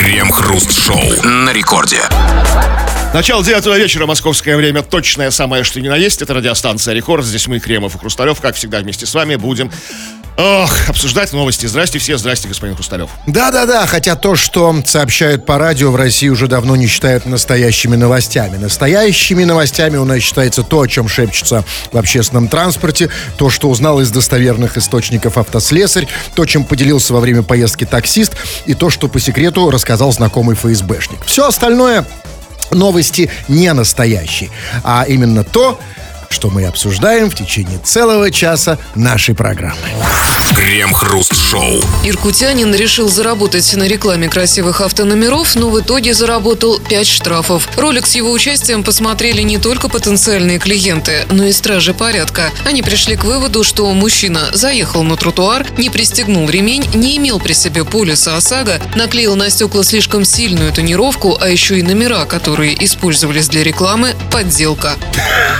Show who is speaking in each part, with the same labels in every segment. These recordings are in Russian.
Speaker 1: Крем-хруст-шоу на рекорде.
Speaker 2: Начало девятого вечера, московское время, точное самое, что ни на есть. Это радиостанция «Рекорд». Здесь мы, Кремов и Хрусталев, как всегда, вместе с вами будем Ох, обсуждать новости. Здрасте все, здрасте, господин Хрусталев.
Speaker 3: Да-да-да, хотя то, что сообщают по радио, в России уже давно не считают настоящими новостями. Настоящими новостями у нас считается то, о чем шепчется в общественном транспорте, то, что узнал из достоверных источников автослесарь, то, чем поделился во время поездки таксист, и то, что по секрету рассказал знакомый ФСБшник. Все остальное новости не настоящие, а именно то, что мы обсуждаем в течение целого часа нашей программы.
Speaker 1: Крем-хруст-шоу.
Speaker 4: Иркутянин решил заработать на рекламе красивых автономеров, но в итоге заработал 5 штрафов. Ролик с его участием посмотрели не только потенциальные клиенты, но и стражи порядка. Они пришли к выводу, что мужчина заехал на тротуар, не пристегнул ремень, не имел при себе полиса ОСАГО, наклеил на стекла слишком сильную тонировку, а еще и номера, которые использовались для рекламы, подделка.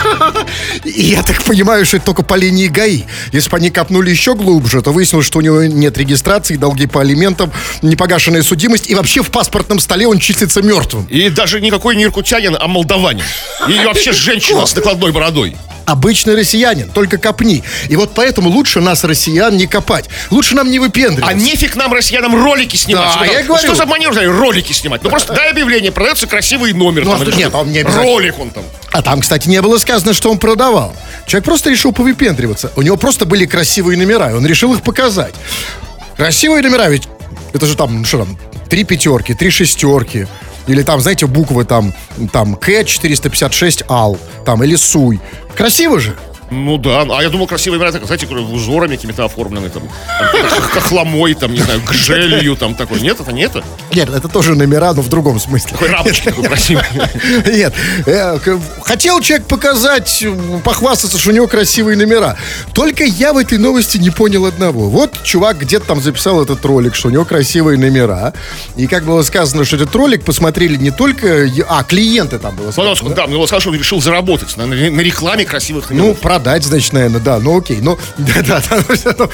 Speaker 3: И я так понимаю, что это только по линии ГАИ. Если бы они копнули еще глубже, то выяснилось, что у него нет регистрации, долги по алиментам, непогашенная судимость, и вообще в паспортном столе он числится мертвым.
Speaker 2: И даже никакой не иркутянин, а молдаванин. И вообще женщина с накладной бородой
Speaker 3: обычный россиянин, только копни. И вот поэтому лучше нас, россиян, не копать. Лучше нам не выпендриваться.
Speaker 2: А нефиг нам, россиянам, ролики снимать.
Speaker 3: Да, я говорю.
Speaker 2: Что за манер, ролики снимать? Ну просто дай объявление, продается красивый номер.
Speaker 3: Ну, там, нет, он не
Speaker 2: Ролик он там.
Speaker 3: А там, кстати, не было сказано, что он продавал. Человек просто решил повыпендриваться. У него просто были красивые номера, и он решил их показать. Красивые номера, ведь это же там, что там, три пятерки, три шестерки. Или там, знаете, буквы там, там К-456 АЛ, там, или СУЙ. Красиво же.
Speaker 2: Ну да, а я думал, красивые номера, знаете, узорами какими-то оформлены, там, хохломой, там, не знаю, гжелью, там, такой. Нет, это не это?
Speaker 3: Нет, это тоже номера, но в другом смысле.
Speaker 2: Такой рамочки такой красивый.
Speaker 3: Нет, э, хотел человек показать, похвастаться, что у него красивые номера. Только я в этой новости не понял одного. Вот чувак где-то там записал этот ролик, что у него красивые номера. И как было сказано, что этот ролик посмотрели не только... А, клиенты там было
Speaker 2: сказано. Да, да, сказал, что он решил заработать на, на рекламе красивых
Speaker 3: номеров. Ну, продать, значит, наверное, да, ну окей, ну, да, да, да,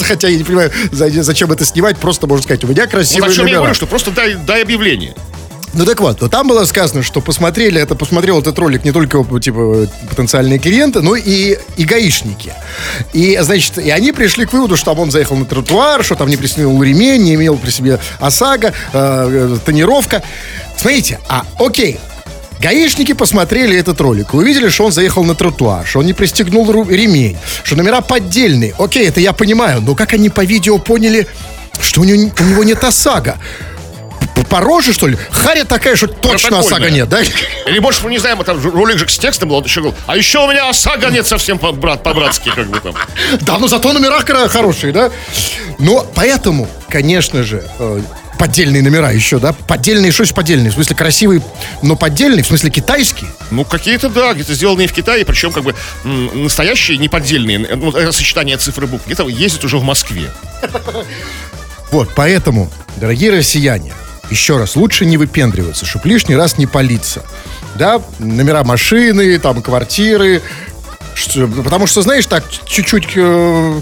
Speaker 3: хотя я не понимаю, зачем это снимать, просто можно сказать, у меня красивые
Speaker 2: вот о чем я говорю, что просто дай, дай объявление.
Speaker 3: Ну так вот, то там было сказано, что посмотрели это, посмотрел этот ролик не только типа потенциальные клиенты, но и, и гаишники. И, значит, и они пришли к выводу, что там он заехал на тротуар, что там не пристегнул ремень, не имел при себе ОСАГО, э, э, тонировка. Смотрите, а окей, Гаишники посмотрели этот ролик и увидели, что он заехал на тротуар, что он не пристегнул ремень, что номера поддельные. Окей, это я понимаю, но как они по видео поняли, что у него, у него нет ОСАГО? по роже, что ли? Харя такая, что точно ОСАГО нет, да?
Speaker 2: Или больше, мы не знаем, там ролик же с текстом был, еще говорил, а еще у меня ОСАГО нет совсем по-брат, по-братски, как бы там.
Speaker 3: Да, ну зато номера хорошие, да? Но поэтому, конечно же, э, поддельные номера еще, да? Поддельные, что есть поддельные? В смысле красивые, но поддельные? В смысле китайские?
Speaker 2: Ну, какие-то, да, где-то сделанные в Китае, причем как бы настоящие, не поддельные. Ну, это сочетание цифр и букв. Где-то ездят уже в Москве.
Speaker 3: Вот, поэтому, дорогие россияне, еще раз, лучше не выпендриваться, чтобы лишний раз не палиться. Да, номера машины, там, квартиры. Что, потому что, знаешь, так чуть-чуть э,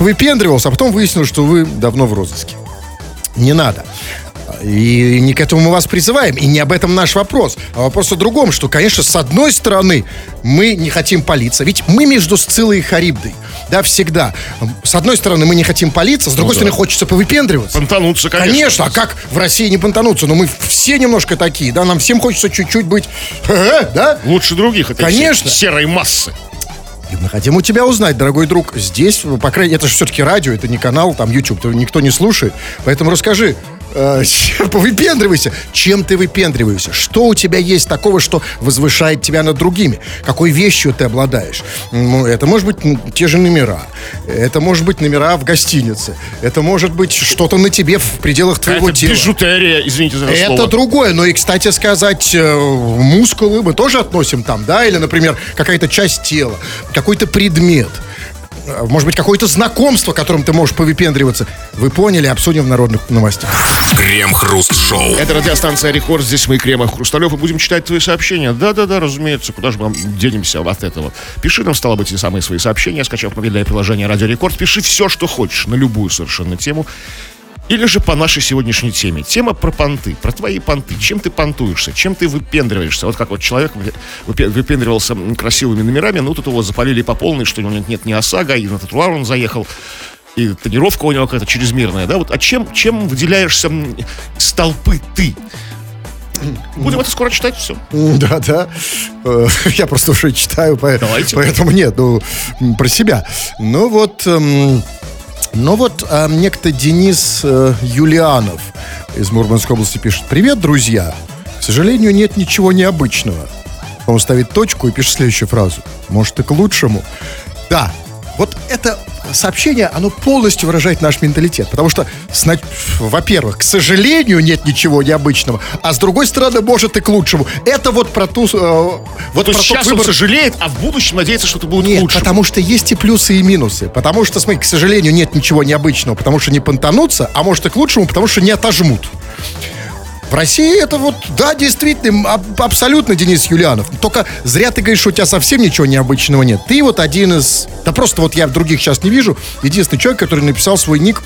Speaker 3: выпендривался, а потом выяснилось, что вы давно в розыске не надо. И не к этому мы вас призываем, и не об этом наш вопрос. А вопрос о другом, что, конечно, с одной стороны, мы не хотим палиться. Ведь мы между Сцилой и Харибдой, да, всегда. С одной стороны, мы не хотим палиться, с другой ну, стороны, да. хочется повыпендриваться.
Speaker 2: Понтануться, конечно.
Speaker 3: Конечно, а как в России не понтануться? Но мы все немножко такие, да, нам всем хочется чуть-чуть быть, да?
Speaker 2: Лучше других, это
Speaker 3: конечно.
Speaker 2: серой массы.
Speaker 3: И мы хотим у тебя узнать, дорогой друг, здесь, по крайней мере, это же все-таки радио, это не канал, там, YouTube, то никто не слушает. Поэтому расскажи, выпендривайся. Чем ты выпендриваешься? Что у тебя есть такого, что возвышает тебя над другими? Какой вещью ты обладаешь? Ну, это может быть те же номера. Это может быть номера в гостинице. Это может быть что-то на тебе в пределах твоего это тела.
Speaker 2: бижутерия, извините за это
Speaker 3: Это
Speaker 2: слово.
Speaker 3: другое. Но и, кстати сказать, э, мускулы мы тоже относим там, да? Или, например, какая-то часть тела, какой-то предмет может быть, какое-то знакомство, которым ты можешь повыпендриваться. Вы поняли, обсудим в народных новостях.
Speaker 1: Крем-хруст-шоу.
Speaker 2: Это радиостанция Рекорд. Здесь мы, Кремов Хрусталев, и будем читать твои сообщения. Да-да-да, разумеется. Куда же мы денемся от этого? Пиши нам, стало быть, эти самые свои сообщения, скачав мобильное приложение Радио Рекорд. Пиши все, что хочешь, на любую совершенно тему. Или же по нашей сегодняшней теме. Тема про понты, про твои понты. Чем ты понтуешься, чем ты выпендриваешься. Вот как вот человек выпе- выпендривался красивыми номерами, ну тут его запалили по полной, что у него нет, нет ни ОСАГО, и на тротуар он заехал, и тренировка у него какая-то чрезмерная, да? Вот, а чем, чем выделяешься из толпы ты? Будем это скоро читать, все.
Speaker 3: Да, да. Э, Я просто уже читаю, по-
Speaker 2: Давайте.
Speaker 3: поэтому нет, ну, про себя. Ну вот, эм, ну вот э, некто Денис э, Юлианов из Мурманской области пишет. Привет, друзья. К сожалению, нет ничего необычного. Он ставит точку и пишет следующую фразу. Может, и к лучшему. Да, вот это сообщение, оно полностью выражает наш менталитет. Потому что, во-первых, к сожалению, нет ничего необычного, а с другой стороны, может и к лучшему. Это вот про ту... э, вот
Speaker 2: Вот
Speaker 3: про
Speaker 2: сейчас он
Speaker 3: выбор-
Speaker 2: сожалеет, а в будущем надеется, что это будет
Speaker 3: нет,
Speaker 2: лучше.
Speaker 3: потому что есть и плюсы, и минусы. Потому что, смотри, к сожалению, нет ничего необычного, потому что не понтанутся, а может и к лучшему, потому что не отожмут. В России это вот, да, действительно, аб- абсолютно Денис Юлианов. Только зря ты говоришь, что у тебя совсем ничего необычного нет. Ты вот один из... Да просто вот я других сейчас не вижу. Единственный человек, который написал свой ник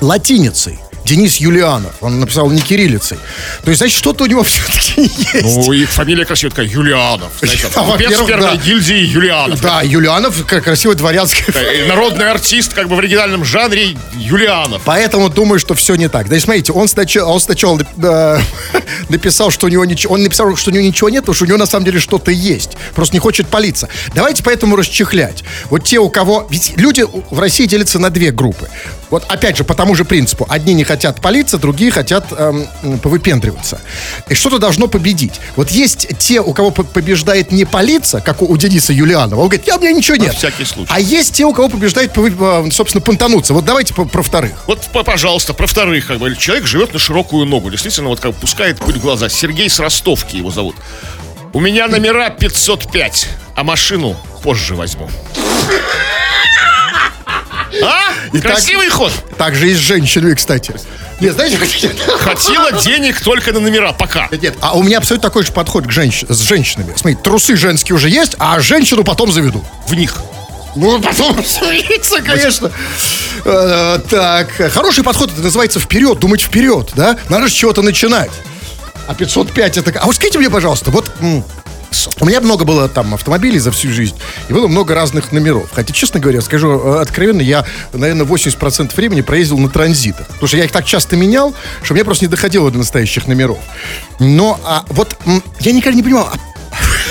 Speaker 3: латиницей. Денис Юлианов. Он написал не кириллицей. То есть, значит, что-то у него все-таки есть.
Speaker 2: Ну, и фамилия красивая такая, Юлианов. Знаете,
Speaker 3: Да, во-первых,
Speaker 2: первой
Speaker 3: да.
Speaker 2: гильдии Юлианов.
Speaker 3: Да, Юлианов, как красивый дворянский
Speaker 2: Э, Народный артист, как бы в оригинальном жанре Юлианов.
Speaker 3: Поэтому думаю, что все не так. Значит, смотрите, он сначала, он сначала э, написал, что у него ничего, он написал, что у него ничего нет, потому что у него на самом деле что-то есть. Просто не хочет палиться. Давайте поэтому расчехлять. Вот те, у кого... Ведь люди в России делятся на две группы. Вот опять же, по тому же принципу. Одни не хотят палиться, другие хотят эм, повыпендриваться. И что-то должно победить. Вот есть те, у кого по- побеждает не палиться, как у, у Дениса Юлианова. Он говорит, я, у меня ничего нет.
Speaker 2: всякий случай.
Speaker 3: А есть те, у кого побеждает, э, собственно, понтануться. Вот давайте про вторых.
Speaker 2: Вот, пожалуйста, про вторых, как бы, человек живет на широкую ногу, действительно, вот как пускает пыль в глаза. Сергей с Ростовки его зовут. У меня номера 505, а машину позже возьму. А?
Speaker 3: И так-
Speaker 2: Красивый ход.
Speaker 3: Так же и с женщинами, кстати. Нет, знаете,
Speaker 2: Хотела денег только на номера, пока.
Speaker 3: нет, а у меня абсолютно такой же подход к женщ- с женщинами. Смотри, трусы женские уже есть, а женщину потом заведу.
Speaker 2: В них.
Speaker 3: Ну, потом свалится, конечно. Э, Так, хороший подход, это называется вперед, думать вперед, да? Надо с чего-то начинать. А 505 это... А вот скажите мне, пожалуйста, вот... У меня много было там автомобилей за всю жизнь, и было много разных номеров. Хотя, честно говоря, скажу э, откровенно, я, наверное, 80% времени проездил на транзитах. Потому что я их так часто менял, что мне просто не доходило до настоящих номеров. Но а, вот я никогда не понимал, а,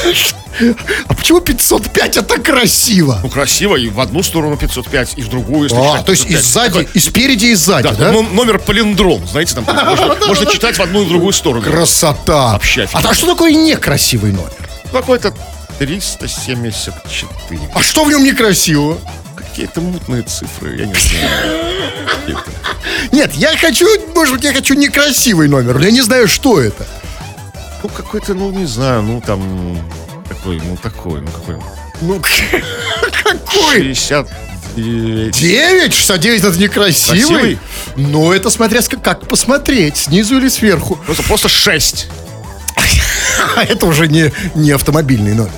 Speaker 3: а почему 505 это красиво?
Speaker 2: Ну, красиво, и в одну сторону 505, и в другую, если
Speaker 3: А,
Speaker 2: читать
Speaker 3: то есть и
Speaker 2: 505.
Speaker 3: сзади,
Speaker 2: Такой-
Speaker 3: и спереди, и сзади,
Speaker 2: Да,
Speaker 3: да?
Speaker 2: ну, номер полиндром, знаете, там можно, можно читать в одну и в другую сторону.
Speaker 3: Красота.
Speaker 2: Вообще
Speaker 3: а, а что такое некрасивый номер?
Speaker 2: Какой-то 374.
Speaker 3: А что в нем некрасивого?
Speaker 2: Какие-то мутные цифры, я не знаю.
Speaker 3: Нет, я хочу, может быть, я хочу некрасивый номер, но я не знаю, что это.
Speaker 2: Ну, какой-то, ну, не знаю, ну, там, такой, ну, такой, ну, какой.
Speaker 3: Ну, какой?
Speaker 2: 69.
Speaker 3: 9? 69 это некрасивый?
Speaker 2: Красивый?
Speaker 3: Ну, это смотря как посмотреть, снизу или сверху.
Speaker 2: Просто, просто 6.
Speaker 3: А это уже не, не автомобильный номер.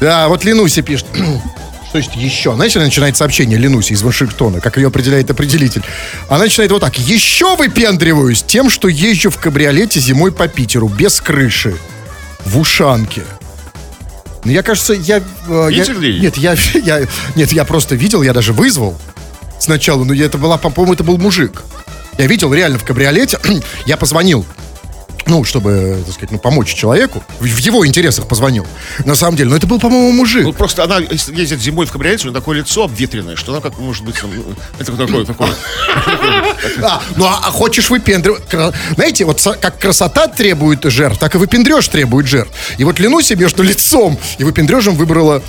Speaker 3: Да, вот Ленуся пишет. Что есть еще? Знаете, она начинает сообщение Ленуси из Вашингтона, как ее определяет определитель. Она начинает вот так. Еще выпендриваюсь тем, что езжу в кабриолете зимой по Питеру, без крыши, в ушанке. Ну, я, кажется, я... э, я- нет, я, я... Нет, я просто видел, я даже вызвал сначала, но это была, по-моему, это был мужик. Я видел реально в кабриолете. я позвонил ну, чтобы, так сказать, ну, помочь человеку. В, его интересах позвонил. На самом деле. Но это был, по-моему, мужик.
Speaker 2: Ну, просто она ездит зимой в кабриолете, у нее такое лицо обветренное, что она как может быть... там, ну, Это такое, такое.
Speaker 3: А, ну, а, а хочешь выпендривать... Знаете, вот как красота требует жертв, так и выпендреж требует жертв. И вот Ленуся между лицом и выпендрежем выбрала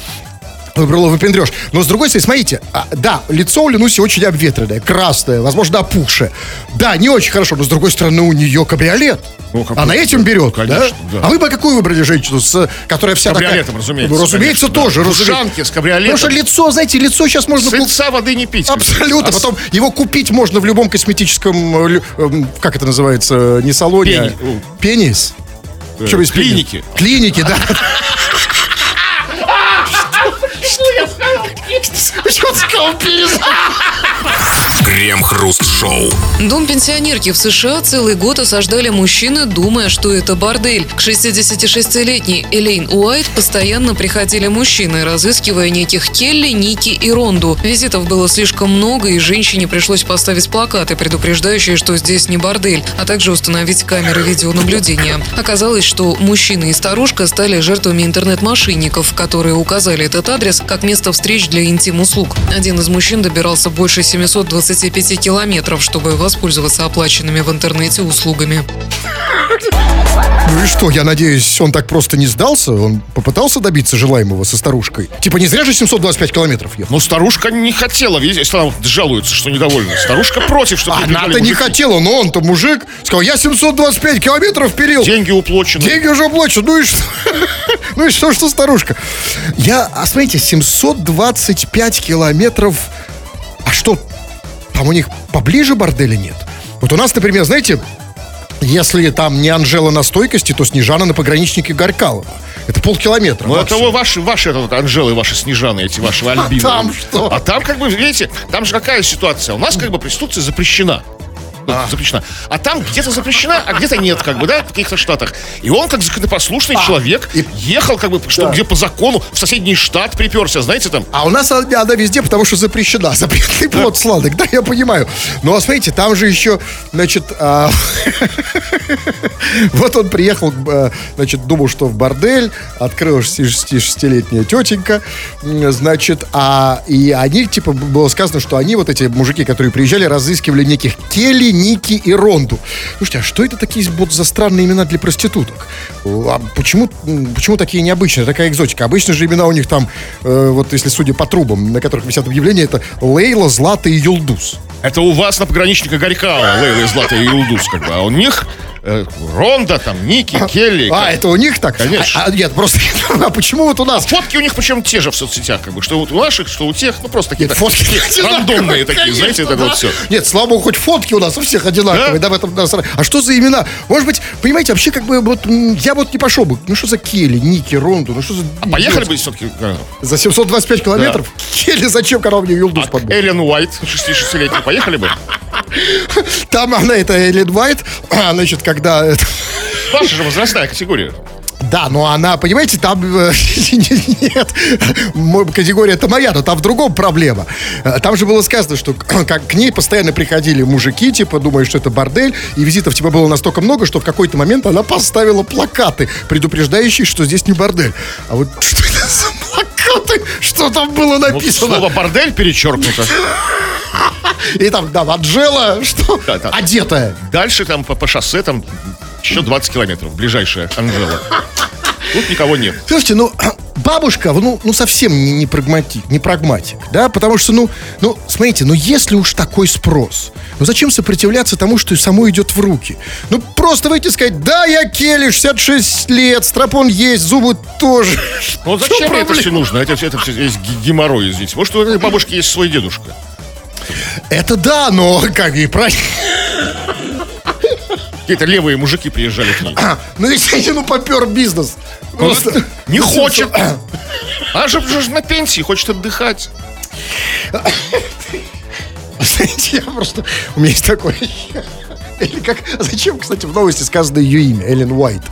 Speaker 3: Выбрала выпендреж. Но с другой стороны, смотрите, а, да, лицо у Ленуси очень обветренное, красное, возможно, опухшее. Да, не очень хорошо, но с другой стороны, у нее кабриолет.
Speaker 2: Ну, какой-
Speaker 3: Она этим берет,
Speaker 2: Конечно,
Speaker 3: да?
Speaker 2: да.
Speaker 3: А вы бы какую выбрали женщину, с, которая вся
Speaker 2: Кабриолетом,
Speaker 3: такая...
Speaker 2: разумеется,
Speaker 3: Ну, разумеется,
Speaker 2: конечно, да.
Speaker 3: тоже. Разумеется.
Speaker 2: ушанке с кабриолетом.
Speaker 3: Потому что лицо, знаете, лицо сейчас можно...
Speaker 2: С
Speaker 3: куп-
Speaker 2: лица воды не пить.
Speaker 3: Абсолютно.
Speaker 2: А с-
Speaker 3: Потом его купить можно в любом косметическом, э, эм, как это называется, не салоне,
Speaker 2: Пени-
Speaker 3: а пенис.
Speaker 2: э,
Speaker 3: Что пенис?
Speaker 2: клинике.
Speaker 3: Клиники, да. Что я
Speaker 1: Крем-хруст-шоу.
Speaker 4: Дом пенсионерки в США целый год осаждали мужчины, думая, что это бордель. К 66-летней Элейн Уайт постоянно приходили мужчины, разыскивая неких Келли, Ники и Ронду. Визитов было слишком много, и женщине пришлось поставить плакаты, предупреждающие, что здесь не бордель, а также установить камеры видеонаблюдения. Оказалось, что мужчина и старушка стали жертвами интернет-мошенников, которые указали этот адрес как место встреч для интим-услуг. Один из мужчин добирался больше 725 километров, чтобы воспользоваться оплаченными в интернете услугами.
Speaker 3: Ну и что, я надеюсь, он так просто не сдался? Он попытался добиться желаемого со старушкой? Типа не зря же 725 километров ехал?
Speaker 2: Но старушка не хотела, видите, если она жалуется, что недовольна. Старушка против, ей
Speaker 3: Она-то не хотела, но он-то мужик сказал, я 725 километров перил.
Speaker 2: Деньги уплочены.
Speaker 3: Деньги уже оплачены. Ну и что? Ну и что, что старушка? Я, а смотрите, 725 километров. А что, там у них поближе борделя нет? Вот у нас, например, знаете, если там не Анжела на стойкости, то Снежана на пограничнике Горькалова. Это полкилометра.
Speaker 2: Ну, это
Speaker 3: максимум.
Speaker 2: вот ваши, ваши это вот Анжелы, ваши Снежаны, эти ваши Альбины.
Speaker 3: там что?
Speaker 2: А там, как бы, видите, там же какая ситуация? У нас, как бы, проституция запрещена. Ну, запрещена. А там где-то запрещена, а где-то нет, как бы, да, в каких-то штатах. И он, как законопослушный человек, ехал, как бы, что,
Speaker 3: Да.
Speaker 2: где по закону, в соседний штат приперся, знаете, там.
Speaker 3: А у нас она, она везде, потому что запрещена. Запретный плод сладок, да, я понимаю. Но а смотрите, там же еще, значит, а, вот он приехал, а, значит, думал, что в бордель, открылась 66-летняя тетенька, значит, а и они, типа, было сказано, что они, вот эти мужики, которые приезжали, разыскивали неких Келли, Ники и Ронду. Слушайте, а что это такие вот за странные имена для проституток? А почему, почему такие необычные, такая экзотика? Обычно же имена у них там, э, вот если судя по трубам, на которых висят объявления, это Лейла, Злата и Юлдус.
Speaker 2: Это у вас на пограничника Горького, Лейла Злата и Юлдус, как бы. А у них э, Ронда, там, Ники, Келли.
Speaker 3: А,
Speaker 2: как-
Speaker 3: это у них так?
Speaker 2: Конечно.
Speaker 3: А, а, нет, просто, а почему вот у нас?
Speaker 2: Фотки у них причем те же в соцсетях, как бы, что вот у наших, что у тех, ну просто такие
Speaker 3: Нет, фотки
Speaker 2: рандомные такие,
Speaker 3: Конечно,
Speaker 2: знаете, это
Speaker 3: да.
Speaker 2: вот все.
Speaker 3: Нет, слава богу, хоть фотки у нас у всех одинаковые, да,
Speaker 2: Да?
Speaker 3: в этом нас- А что за имена? Может быть, понимаете, вообще как бы вот я вот не пошел бы. Ну что за Келли, Ники, Ронду, ну что за...
Speaker 2: Поехали бы все-таки.
Speaker 3: За 725 километров? Келли зачем, когда мне Юлдус?
Speaker 2: Эллен Уайт, 66-летний, поехали бы?
Speaker 3: Там она, это Эллен Уайт, а, значит, когда...
Speaker 2: Ваша же возрастная категория.
Speaker 3: Да, но она, понимаете, там... э, Нет, категория это моя, но там в другом проблема. Э, Там же было сказано, что как к ней постоянно приходили мужики, типа, думая, что это бордель, и визитов типа было настолько много, что в какой-то момент она поставила плакаты, предупреждающие, что здесь не бордель. А вот что это за плакаты? Что там было
Speaker 2: Вот
Speaker 3: написано?
Speaker 2: слово бордель перечеркнуто.
Speaker 3: И там, да, Анжела, что?
Speaker 2: Да, да.
Speaker 3: Одетая.
Speaker 2: Дальше там по, по шоссе там еще 20 километров, ближайшая Анжела. Тут никого нет.
Speaker 3: Слушайте, ну, бабушка, ну, ну совсем не, не, прагматик, не прагматик, да, потому что, ну, ну, смотрите, ну, если уж такой спрос, ну, зачем сопротивляться тому, что само идет в руки? Ну, просто выйти и сказать, да, я Келли, 66 лет, стропон есть, зубы тоже.
Speaker 2: Ну зачем это
Speaker 3: проблема?
Speaker 2: все нужно? Это, это все есть ге- геморрой, извините. Может, у бабушки есть свой дедушка?
Speaker 3: Это да, но как и правильно.
Speaker 2: Какие-то левые мужики приезжали к ней.
Speaker 3: Ну, если, ну, попер бизнес. Просто.
Speaker 2: Не хочет. Она же уже на пенсии, хочет отдыхать.
Speaker 3: Знаете, я просто... У меня есть такое... Или как... а Зачем, кстати, в новости сказано ее имя, Эллен Уайт?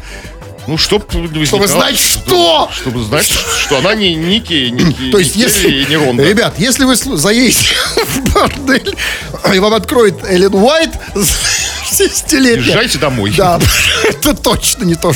Speaker 2: Ну, чтоб
Speaker 3: Чтобы знать, что?
Speaker 2: Чтобы знать, что она не Ники, Ники,
Speaker 3: То есть,
Speaker 2: не
Speaker 3: если...
Speaker 2: Не Ронда.
Speaker 3: Ребят, если вы заедете в бордель, и вам откроет Эллен Уайт, 60-летняя.
Speaker 2: Езжайте домой.
Speaker 3: Да, это точно не то.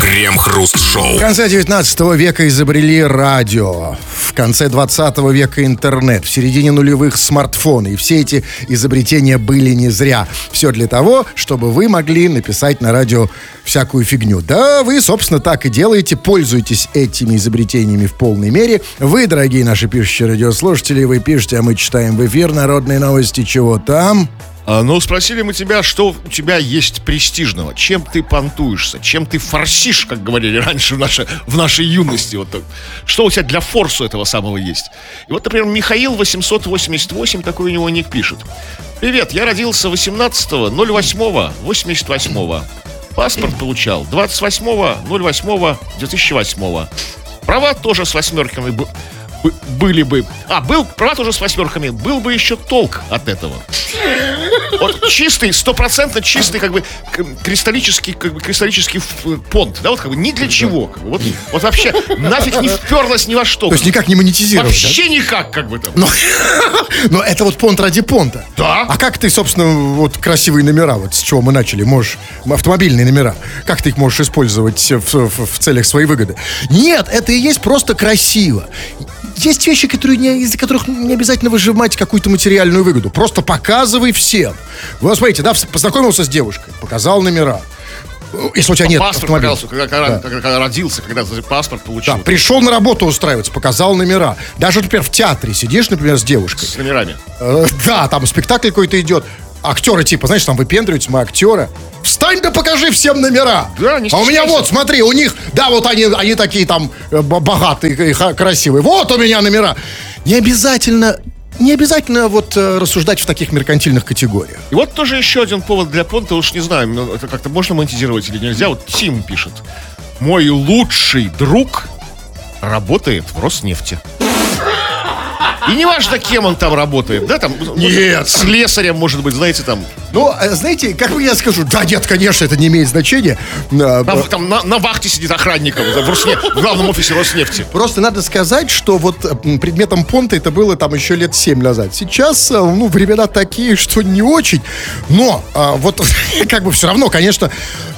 Speaker 1: Крем-хруст-шоу.
Speaker 3: В конце 19 века изобрели радио. В конце 20 века интернет. В середине нулевых смартфоны. И все эти изобретения были не зря. Все для того, чтобы вы могли написать на радио всякую фигню. Да, вы, собственно, так и делаете. Пользуйтесь этими изобретениями в полной мере. Вы, дорогие наши пишущие радиослушатели, вы пишете, а мы читаем в эфир народные новости. Чего там?
Speaker 2: А, ну, спросили мы тебя, что у тебя есть престижного, чем ты понтуешься, чем ты форсишь, как говорили раньше в, наше, в нашей юности. Вот так. Что у тебя для форсу этого самого есть? И вот, например, Михаил 888, такой у него ник пишет. Привет, я родился 18.08.88. Паспорт получал 28.08.2008. Права тоже с восьмерками. Были бы... А, был, права тоже с восьмерками, был бы еще толк от этого. Вот чистый, стопроцентно чистый, как бы кристаллический, как бы кристаллический понт, да, вот как бы ни для чего, как бы, вот, вот вообще нафиг не вперлось ни во что.
Speaker 3: То есть никак не монетизировать, да?
Speaker 2: Вообще никак, как бы там.
Speaker 3: Но, но это вот понт ради понта.
Speaker 2: Да.
Speaker 3: А как ты, собственно, вот красивые номера, вот с чего мы начали, можешь, автомобильные номера, как ты их можешь использовать в, в- в целях своей выгоды? Нет, это и есть просто красиво. Есть вещи, которые не, из-за которых не обязательно выжимать какую-то материальную выгоду. Просто показывай всем. Вот смотрите, да, познакомился с девушкой, показал номера. Если у тебя нет
Speaker 2: паспорт
Speaker 3: автомобиля.
Speaker 2: показался, когда, когда- когда- когда родился, когда паспорт получил.
Speaker 3: Да, пришел на работу устраиваться, показал номера. Даже, например, в театре сидишь, например, с девушкой.
Speaker 2: С номерами.
Speaker 3: Э, Да, там спектакль какой-то идет. Актеры типа, знаешь, там выпендриваются, мы актеры. Встань да покажи всем номера.
Speaker 2: Да, не
Speaker 3: А у меня вот, смотри, у них, да, вот они, они такие там э, богатые и красивые. Вот у меня номера. Не обязательно, не обязательно вот э, рассуждать в таких меркантильных категориях.
Speaker 2: И вот тоже еще один повод для понта, уж не знаю, ну, это как-то можно монетизировать или нельзя. Вот Тим пишет. Мой лучший друг работает в Роснефти. И не важно, кем он там работает, да, там...
Speaker 3: Нет.
Speaker 2: Слесарем, может быть, знаете, там...
Speaker 3: Ну, э, знаете, как бы я скажу, да, нет, конечно, это не имеет значения. Э,
Speaker 2: Там, там на, на вахте сидит охранником в, Роснеф- в главном офисе Роснефти.
Speaker 3: Просто надо сказать, что вот м, предметом понта это было там еще лет 7 назад. Сейчас, э, ну, времена такие, что не очень. Но а, вот как бы все равно, конечно,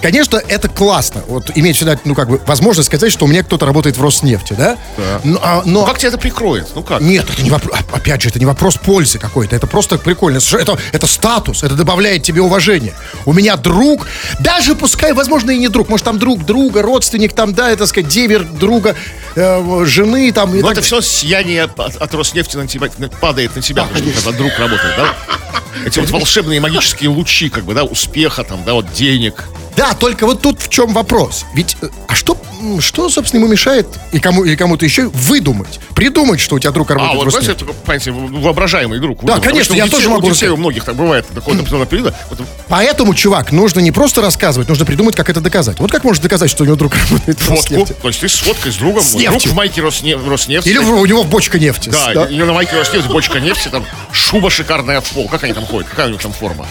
Speaker 3: конечно, это классно. Вот иметь всегда, ну, как бы, возможность сказать, что у меня кто-то работает в Роснефти, да?
Speaker 2: Да.
Speaker 3: Но, а, но-
Speaker 2: Ну, как тебя это прикроет? Ну как?
Speaker 3: нет, это не вопрос, опять же, это не вопрос пользы какой-то, это просто прикольно. Это, это статус, это добавляет тебе уважение. У меня друг, даже пускай, возможно, и не друг, может, там друг друга, родственник, там, да, это, сказать, девер друга, э, жены, там, и
Speaker 2: Но
Speaker 3: так
Speaker 2: это все сияние от, от Роснефти на тебя падает на тебя, потому что когда друг работает, да? Эти вот волшебные магические лучи, как бы, да, успеха, там, да, вот денег.
Speaker 3: Да, только вот тут в чем вопрос. Ведь, э, а что, что собственно, ему мешает и кому или кому-то еще выдумать, придумать, что у тебя друг
Speaker 2: А,
Speaker 3: работает
Speaker 2: вот,
Speaker 3: в Роснефти?
Speaker 2: это, понимаете, воображаемый друг.
Speaker 3: Да, конечно, я
Speaker 2: детей-
Speaker 3: тоже могу
Speaker 2: У детей
Speaker 3: рассказать.
Speaker 2: у многих так бывает, до какого-то определенного периода. Вот,
Speaker 3: Поэтому, чувак, нужно не просто рассказывать, нужно придумать, как это доказать. Вот как можно доказать, что у него друг работает в. Роснефти?
Speaker 2: То есть ты с фоткой, с другом.
Speaker 3: С
Speaker 2: друг в майке Роснефти. Роснефти.
Speaker 3: Или у него бочка нефти.
Speaker 2: Да,
Speaker 3: Да.
Speaker 2: или на майке Роснефти, бочка нефти, там шуба шикарная в пол. Как они там ходят? Какая у них там форма?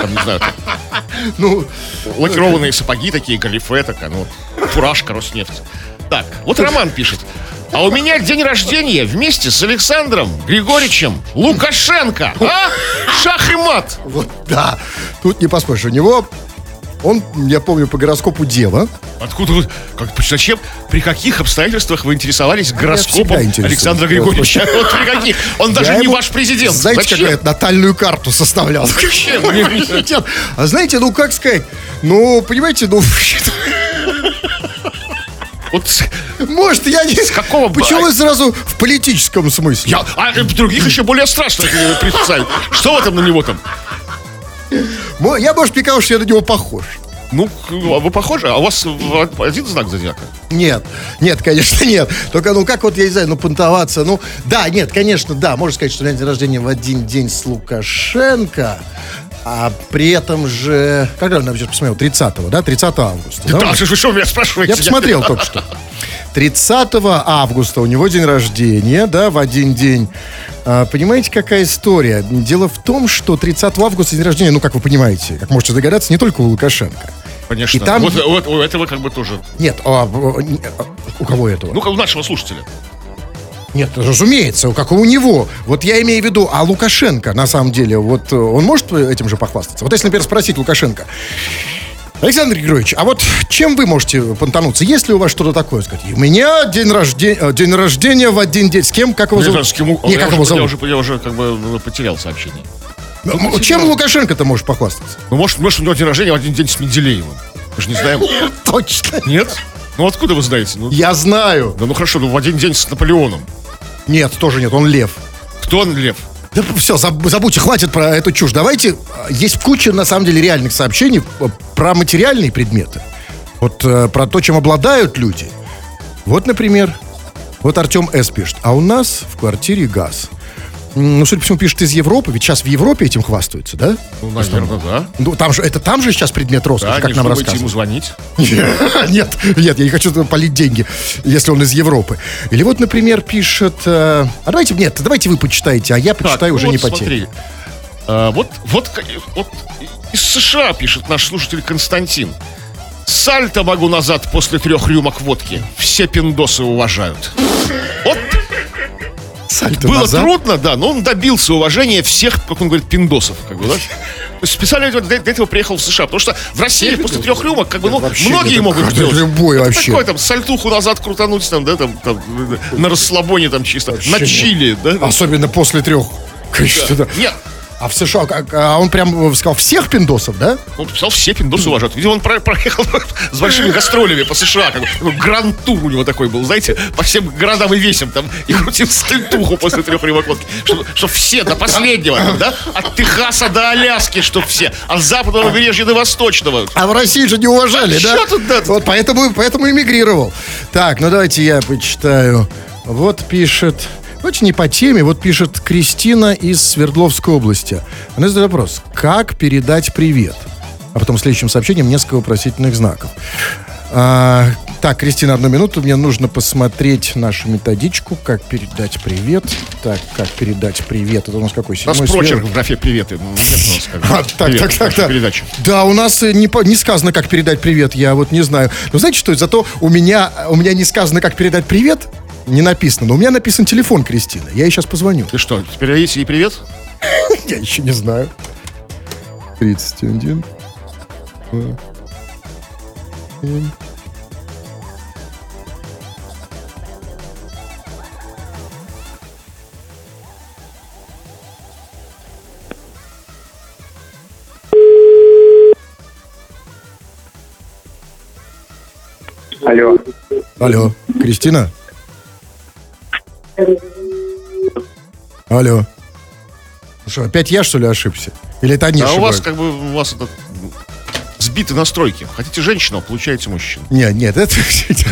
Speaker 2: Там, не знаю,
Speaker 3: Ну,
Speaker 2: лакированные сапоги такие, галифе такая, ну, фуражка Роснефти. Так, вот Роман пишет. А у меня день рождения вместе с Александром Григорьевичем Лукашенко. А? Шах и мат.
Speaker 3: вот, да. Тут не поспоришь. У него, он, я помню, по гороскопу Дева.
Speaker 2: Откуда вы, как, зачем, при каких обстоятельствах вы интересовались гороскопом. Александра Григорьевича? Вот при каких? Он даже не ваш президент.
Speaker 3: Знаете, какая натальную карту составлял? А знаете, ну как сказать, ну, понимаете, ну,
Speaker 2: Вот
Speaker 3: может, я не... С
Speaker 2: какого
Speaker 3: Почему вы сразу в политическом смысле?
Speaker 2: я, а э, других еще более страшно это представить. Что в этом на него там?
Speaker 3: Я, может, мне кажется, что я на него похож.
Speaker 2: Ну, а вы похожи, а у вас один знак зодиака?
Speaker 3: Нет, нет, конечно, нет. Только, ну, как вот, я не знаю, ну, понтоваться, ну, да, нет, конечно, да, можно сказать, что у меня день рождения в один день с Лукашенко, а при этом же, когда я сейчас посмотрел, 30 да, 30 августа. да,
Speaker 2: Да, вы что меня спрашиваете?
Speaker 3: Я посмотрел только что. 30 августа у него день рождения, да, в один день. А, понимаете, какая история? Дело в том, что 30 августа день рождения, ну, как вы понимаете, как можете догадаться, не только у Лукашенко.
Speaker 2: Конечно.
Speaker 3: И там-
Speaker 2: Вот, вот у этого как бы тоже.
Speaker 3: Нет, а, а, у кого этого?
Speaker 2: Ну, у нашего слушателя.
Speaker 3: Нет, разумеется, как и у него. Вот я имею в виду, а Лукашенко, на самом деле, вот э, он может этим же похвастаться? Вот если, например, спросить Лукашенко, Александр Григорьевич, а вот чем вы можете понтануться? Есть ли у вас что-то такое? Сказать, у меня день, рождения, день рождения в один день. С кем? Как его зовут?
Speaker 2: с кем
Speaker 3: Не,
Speaker 2: я
Speaker 3: как
Speaker 2: уже-
Speaker 3: его
Speaker 2: Я
Speaker 3: зовут?
Speaker 2: уже, я уже как бы ну, потерял сообщение.
Speaker 3: Ну, Чем Лукашенко-то можешь похвастаться?
Speaker 2: Ну, может, может, у него день рождения в один день с Менделеевым. Мы же не знаем.
Speaker 3: Точно.
Speaker 2: Нет? Ну, откуда вы знаете? Ну,
Speaker 3: Я знаю.
Speaker 2: да ну хорошо, ну в один день с Наполеоном.
Speaker 3: Нет, тоже нет, он лев.
Speaker 2: Кто он, Лев?
Speaker 3: Да все, заб- забудьте, хватит про эту чушь. Давайте, а, есть куча, на самом деле, реальных сообщений э, про материальные предметы. Вот э, про то, чем обладают люди. Вот, например, вот Артем С. пишет. А у нас в квартире газ. ну, судя по всему, пишет из Европы, ведь сейчас в Европе этим хвастаются, да?
Speaker 2: Ну, наверное, да.
Speaker 3: Ну, там же, это там же сейчас предмет роскоши,
Speaker 2: Да,
Speaker 3: как нам
Speaker 2: вздумайте ему
Speaker 3: рассказывают.
Speaker 2: звонить.
Speaker 3: Нет, нет, я не хочу полить деньги, если он из Европы. Или вот, например, пишет... э, а давайте, нет, давайте вы почитаете, а я почитаю
Speaker 2: Так,
Speaker 3: уже
Speaker 2: ну
Speaker 3: не
Speaker 2: вот
Speaker 3: по теме.
Speaker 2: смотри. А, вот, вот, к- вот из США пишет наш слушатель Константин. Сальто могу назад после трех рюмок водки. Все пиндосы уважают. Вот
Speaker 3: Сальто
Speaker 2: было
Speaker 3: назад.
Speaker 2: трудно, да, но он добился уважения всех, как он говорит, пиндосов, как бы, да? Специально для для этого приехал в США, потому что в России после трех рюмок, как бы, ну,
Speaker 3: Вообще,
Speaker 2: многие могут
Speaker 3: как- любой
Speaker 2: Это
Speaker 3: вообще.
Speaker 2: Такой там сальтуху назад крутануть, там, да, там, там, на расслабоне там чисто, на
Speaker 3: Вообще
Speaker 2: чили, да?
Speaker 3: Особенно после трех. Конечно, да.
Speaker 2: Нет,
Speaker 3: А в США, как- а он прям э, сказал всех пиндосов, да?
Speaker 2: Он писал, все пиндосы уважают. Видимо, он про- проехал с большими гастролями по США. Как бы, такой гранд-тур у него такой был, знаете, по всем городам и весям там. И крутил стыльтуху после трех рюмок водки. Чтобы чтоб все до последнего, там, да? От Техаса до Аляски, чтоб все. От западного побережья до восточного.
Speaker 3: А в России же не уважали,
Speaker 2: А
Speaker 3: да?
Speaker 2: чё тут, да?
Speaker 3: Вот поэтому, поэтому эмигрировал. Так, ну давайте я почитаю. Вот пишет... Очень не по теме. Вот пишет Кристина из Свердловской области. Она задает вопрос. Как передать привет? А потом в следующем сообщении несколько вопросительных знаков. А, так, Кристина, одну минуту. Мне нужно посмотреть нашу методичку. Как передать привет. Так, как передать привет. Это у нас какой?
Speaker 2: У нас
Speaker 3: Седьмой
Speaker 2: прочерк в графе приветы. Ну,
Speaker 3: А, так,
Speaker 2: привет
Speaker 3: так, так. Да, у нас э, не, не сказано, как передать привет, я вот не знаю. Но знаете что, зато у меня, у меня не сказано, как передать привет, не написано, но у меня написан телефон Кристины. Я ей сейчас позвоню.
Speaker 2: Ты что, передадите ей привет?
Speaker 3: Я еще не знаю. 31. два, семь.
Speaker 5: Алло.
Speaker 3: Алло, Кристина? Алло. Ну Что, опять я, что ли, ошибся? Или это они
Speaker 2: А у вас
Speaker 3: ошибаются?
Speaker 2: как бы у вас это сбиты настройки. Хотите женщину, а получаете мужчину.
Speaker 3: Нет, нет, это...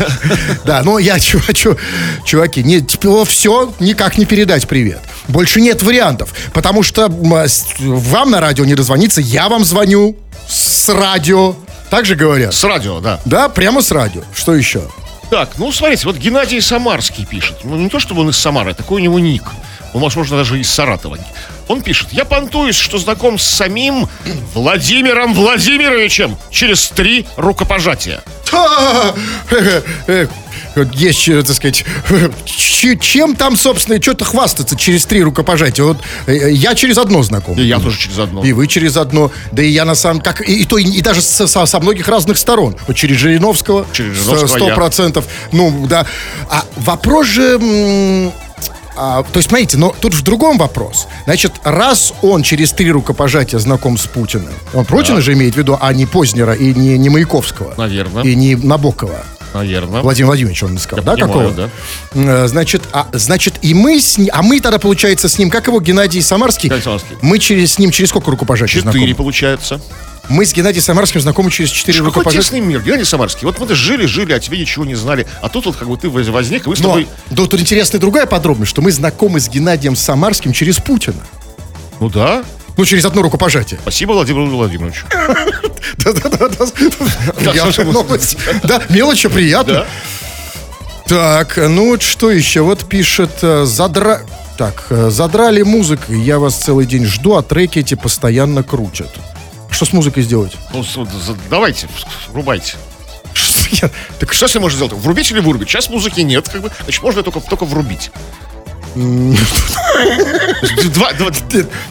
Speaker 3: Да, но я, чу- чу- чуваки, не, все, никак не передать привет. Больше нет вариантов, потому что а, вам на радио не дозвониться, я вам звоню с радио. Так же говорят?
Speaker 2: С радио, да.
Speaker 3: Да, прямо с радио. Что еще?
Speaker 2: Так, ну смотрите, вот Геннадий Самарский пишет. Ну, не то, чтобы он из Самары, такой у него ник. Он, возможно, даже из Саратова. Он пишет, я понтуюсь, что знаком с самим Владимиром Владимировичем через три рукопожатия.
Speaker 3: Есть, э, так сказать, чем там, собственно, что-то хвастаться через три рукопожатия. Вот э, э, я через одно знаком.
Speaker 2: И я тоже через одно.
Speaker 3: И вы через одно. Да и я на самом... Как, и, и то, и, и даже со, со- со многих разных сторон. Вот через Жириновского.
Speaker 2: Через Жириновского
Speaker 3: Сто
Speaker 2: я.
Speaker 3: процентов. Ну, да. А вопрос же... а, то есть, смотрите, но тут в другом вопрос. Значит, раз он через три рукопожатия знаком с Путиным, он Путина же имеет в виду, а не Познера и не, не Маяковского.
Speaker 2: Наверно.
Speaker 3: И не Набокова.
Speaker 2: Наверное.
Speaker 3: Владимир Владимирович он сказал, да,
Speaker 2: понимаю,
Speaker 3: какого? Э, Значит, а, значит, и мы с ним, а мы тогда, получается, с ним, как его, Геннадий Самарский?
Speaker 2: Геннадий Самарский.
Speaker 3: Мы через, с ним через сколько рукопожатий
Speaker 2: Четыре,
Speaker 3: знакомы?
Speaker 2: получается.
Speaker 3: Мы с Геннадием Самарским знакомы через четыре
Speaker 2: Какой
Speaker 3: рукопожатия.
Speaker 2: тесный мир, Геннадий Самарский. Вот мы-то жили, жили, а тебе ничего не знали. А тут вот как бы ты воз- возник, и вы с
Speaker 3: Но,
Speaker 2: тобой...
Speaker 3: да, тут интересная другая подробность, что мы знакомы с Геннадием Самарским через Путина.
Speaker 2: Ну да.
Speaker 3: Ну, через одно рукопожатие.
Speaker 2: Спасибо Владимиру Владимировичу.
Speaker 3: Да-да-да. Приятная новость. Да, мелочь, а приятно. Так, ну вот что еще? Вот пишет э, задра... Так, э, задрали музыку, я вас целый день жду, а треки эти постоянно крутят. Что с музыкой сделать?
Speaker 2: Ну, давайте, врубайте.
Speaker 3: Что я-
Speaker 2: Так что с ним можно сделать? Врубить или вырубить? Сейчас музыки нет, как бы. Значит, можно только, только врубить. Два, два-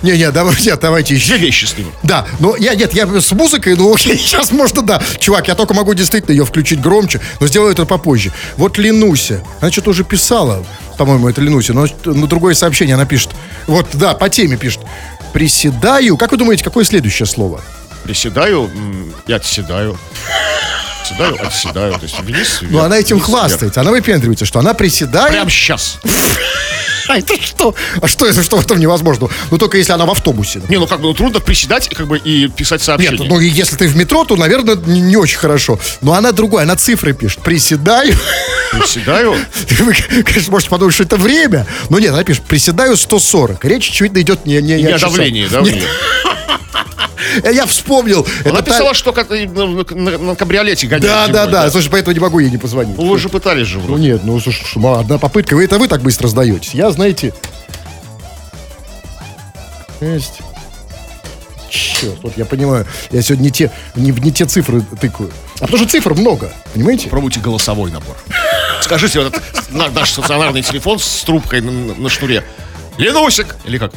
Speaker 3: Не-не, давайте, давайте еще.
Speaker 2: две вещи с ним.
Speaker 3: Да, но я, нет, я с музыкой, ну окей, сейчас можно, да. Чувак, я только могу действительно ее включить громче, но сделаю это попозже. Вот Ленуся, она что-то уже писала, по-моему, это Ленуся, но на другое сообщение она пишет. Вот, да, по теме пишет. Приседаю. Как вы думаете, какое следующее слово?
Speaker 2: Приседаю и отседаю. Седаю, отседаю. То есть вниз,
Speaker 3: Ну, она этим
Speaker 2: вниз, вверх.
Speaker 3: хвастается, она выпендривается, что она приседает.
Speaker 2: Прямо сейчас.
Speaker 3: А это что? А что это, что в этом невозможно? Ну, только если она в автобусе.
Speaker 2: Не, ну как бы ну, трудно приседать как бы, и писать сообщение.
Speaker 3: Нет, ну и если ты в метро, то, наверное, не, не очень хорошо. Но она другая, она цифры пишет. Приседаю.
Speaker 2: Приседаю.
Speaker 3: Вы, конечно, можете подумать, что это время. Но нет, она пишет, приседаю 140. Речь, очевидно, идет не, не, не о
Speaker 2: давлении, да? Нее?
Speaker 3: Я вспомнил.
Speaker 2: Она
Speaker 3: Это та-
Speaker 2: написала, что как, э, на, на- на кабриолете гоняет.
Speaker 3: Да, да,
Speaker 2: зимой,
Speaker 3: да. Слушай, поэтому не могу ей не позвонить.
Speaker 2: Вы же пытались же
Speaker 3: Ну нет, ну слушай, одна попытка. Вы это вы так быстро сдаетесь. Я, знаете... Есть. Черт, вот я понимаю, я сегодня не те, не, не те цифры тыкаю. А потому что цифр много, понимаете?
Speaker 2: Попробуйте голосовой набор. Скажите, вот этот на- наш стационарный телефон с трубкой на, на шнуре. Ленусик! Или как?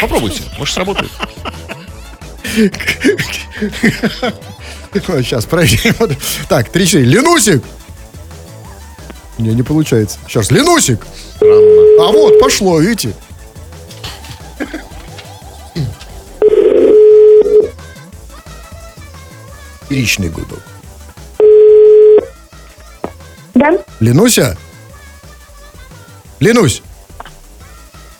Speaker 2: Попробуйте, может сработает.
Speaker 3: Сейчас, проверим. Так, три четыре. Ленусик! Не, не получается. Сейчас, Ленусик! А вот, пошло, видите? Иричный гудок.
Speaker 5: Да?
Speaker 3: Ленуся? Ленусь?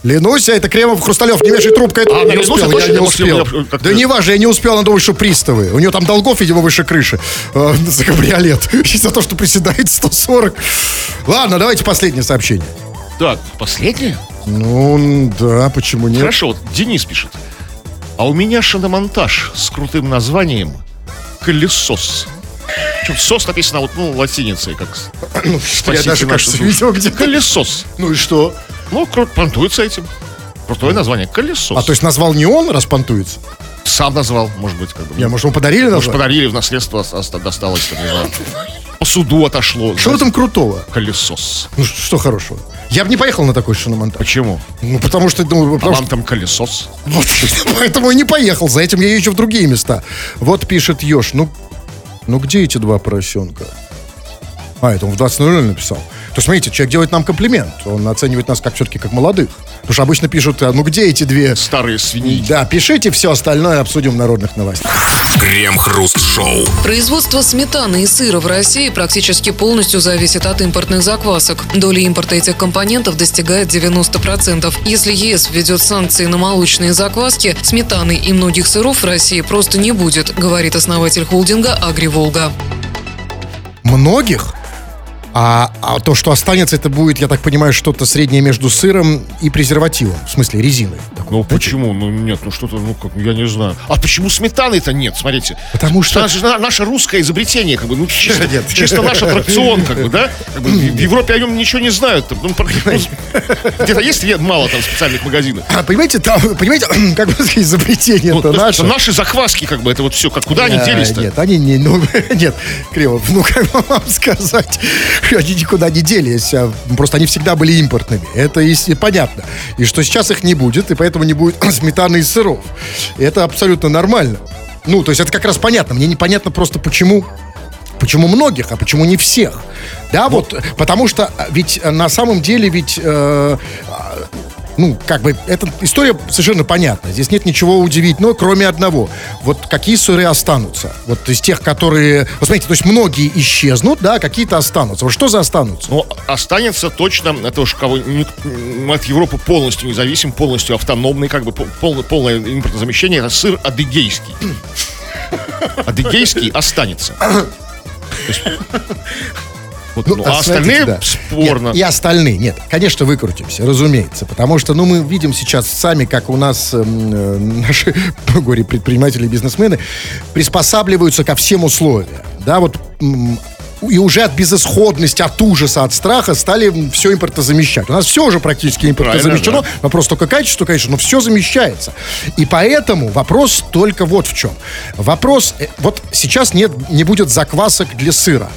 Speaker 3: Ленуся, это Кремов Хрусталев, не вешай трубку, это
Speaker 2: А,
Speaker 3: не успел, я не успел. Да не важно, я не успел, она думает, что приставы. У нее там долгов, видимо, выше крыши э, за кабриолет. За то, что приседает 140. Ладно, давайте последнее сообщение.
Speaker 2: Так, последнее?
Speaker 3: Ну, да, почему нет?
Speaker 2: Хорошо, вот Денис пишет. А у меня шиномонтаж с крутым названием «Колесос». Причем сос написано вот, ну, латиницей, как с-
Speaker 3: Я даже, кажется, видел где-то.
Speaker 2: Колесос.
Speaker 3: Ну и что?
Speaker 2: Ну, понтуется этим. Крутое название. Колесос.
Speaker 3: А то есть назвал не он, распонтуется?
Speaker 2: Сам назвал, может быть, как бы.
Speaker 3: Я, может, ему подарили
Speaker 2: Может,
Speaker 3: название?
Speaker 2: подарили в наследство, оста- оста- досталось, не знаю. По суду отошло.
Speaker 3: Что в этом крутого?
Speaker 2: Колесос.
Speaker 3: Ну, что хорошего? Я бы не поехал на такой шиномонтаж.
Speaker 2: Почему?
Speaker 3: Ну, потому что, ну,
Speaker 2: А
Speaker 3: потому что
Speaker 2: вам там колесос?
Speaker 3: Вот, поэтому и не поехал. За этим я езжу в другие места. Вот пишет Ёж. Ну, ну где эти два поросенка? А, это он в 20.00 написал. То есть, смотрите, человек делает нам комплимент. Он оценивает нас как все-таки как молодых. Потому что обычно пишут, а, ну где эти две...
Speaker 2: Старые свиньи.
Speaker 3: Да, пишите все остальное, обсудим в народных новостях.
Speaker 1: Крем-хруст-шоу.
Speaker 4: Производство сметаны и сыра в России практически полностью зависит от импортных заквасок. Доля импорта этих компонентов достигает 90%. Если ЕС введет санкции на молочные закваски, сметаны и многих сыров в России просто не будет, говорит основатель холдинга «Агри-Волга».
Speaker 3: Многих? А, а то, что останется, это будет, я так понимаю, что-то среднее между сыром и презервативом. В смысле, резиной.
Speaker 2: Ну почему? Ну нет, ну что-то, ну как, я не знаю. А почему сметаны-то нет? Смотрите.
Speaker 3: Потому что-
Speaker 2: Это же на- наше русское изобретение, как бы, ну чисто,
Speaker 3: Нет.
Speaker 2: чисто наш аттракцион, как бы, да? Как бы, в Европе о нем ничего не знают. там, ну, ну, Где-то есть ли мало там специальных магазинов?
Speaker 3: А, понимаете, там, понимаете, как бы изобретение это
Speaker 2: это
Speaker 3: наше.
Speaker 2: наши закваски, как бы, это вот все, как куда они
Speaker 3: А,
Speaker 2: делись-то?
Speaker 3: Нет, они не, ну, нет, Кремов, ну, как вам сказать, они никуда не делись, а просто они всегда были импортными, это и, понятно. И что сейчас их не будет, и поэтому не будет сметаны и сыров. Это абсолютно нормально. Ну, то есть это как раз понятно, мне непонятно просто почему Почему многих, а почему не всех? Да, вот, потому что а, ведь э, на самом деле ведь, э, ну, как бы, эта история совершенно понятна. Здесь нет ничего удивительного, кроме одного. Вот какие сыры останутся? Вот из тех, которые... Вот смотрите, то есть многие исчезнут, да, какие-то останутся. Вот что за останутся?
Speaker 2: Но останется точно, это уж кого мы от Европы полностью независим, полностью автономный, как бы пол- полное, полное импортозамещение, это сыр адыгейский. Адыгейский останется. Вот, ну, а
Speaker 3: смотрите,
Speaker 2: остальные
Speaker 3: да.
Speaker 2: спорно.
Speaker 3: Нет, и остальные, нет, конечно, выкрутимся, разумеется. Потому что, ну, мы видим сейчас сами, как у нас эм, э, наши горе предприниматели и бизнесмены приспосабливаются ко всем условиям. Да, вот и уже от безысходности, от ужаса, от страха стали все импортозамещать. У нас все уже практически импортозамещено.
Speaker 2: Правильно,
Speaker 3: Вопрос только качества, конечно, но все замещается. И поэтому вопрос только вот в чем. Вопрос, э, вот сейчас нет, не будет заквасок для сыра.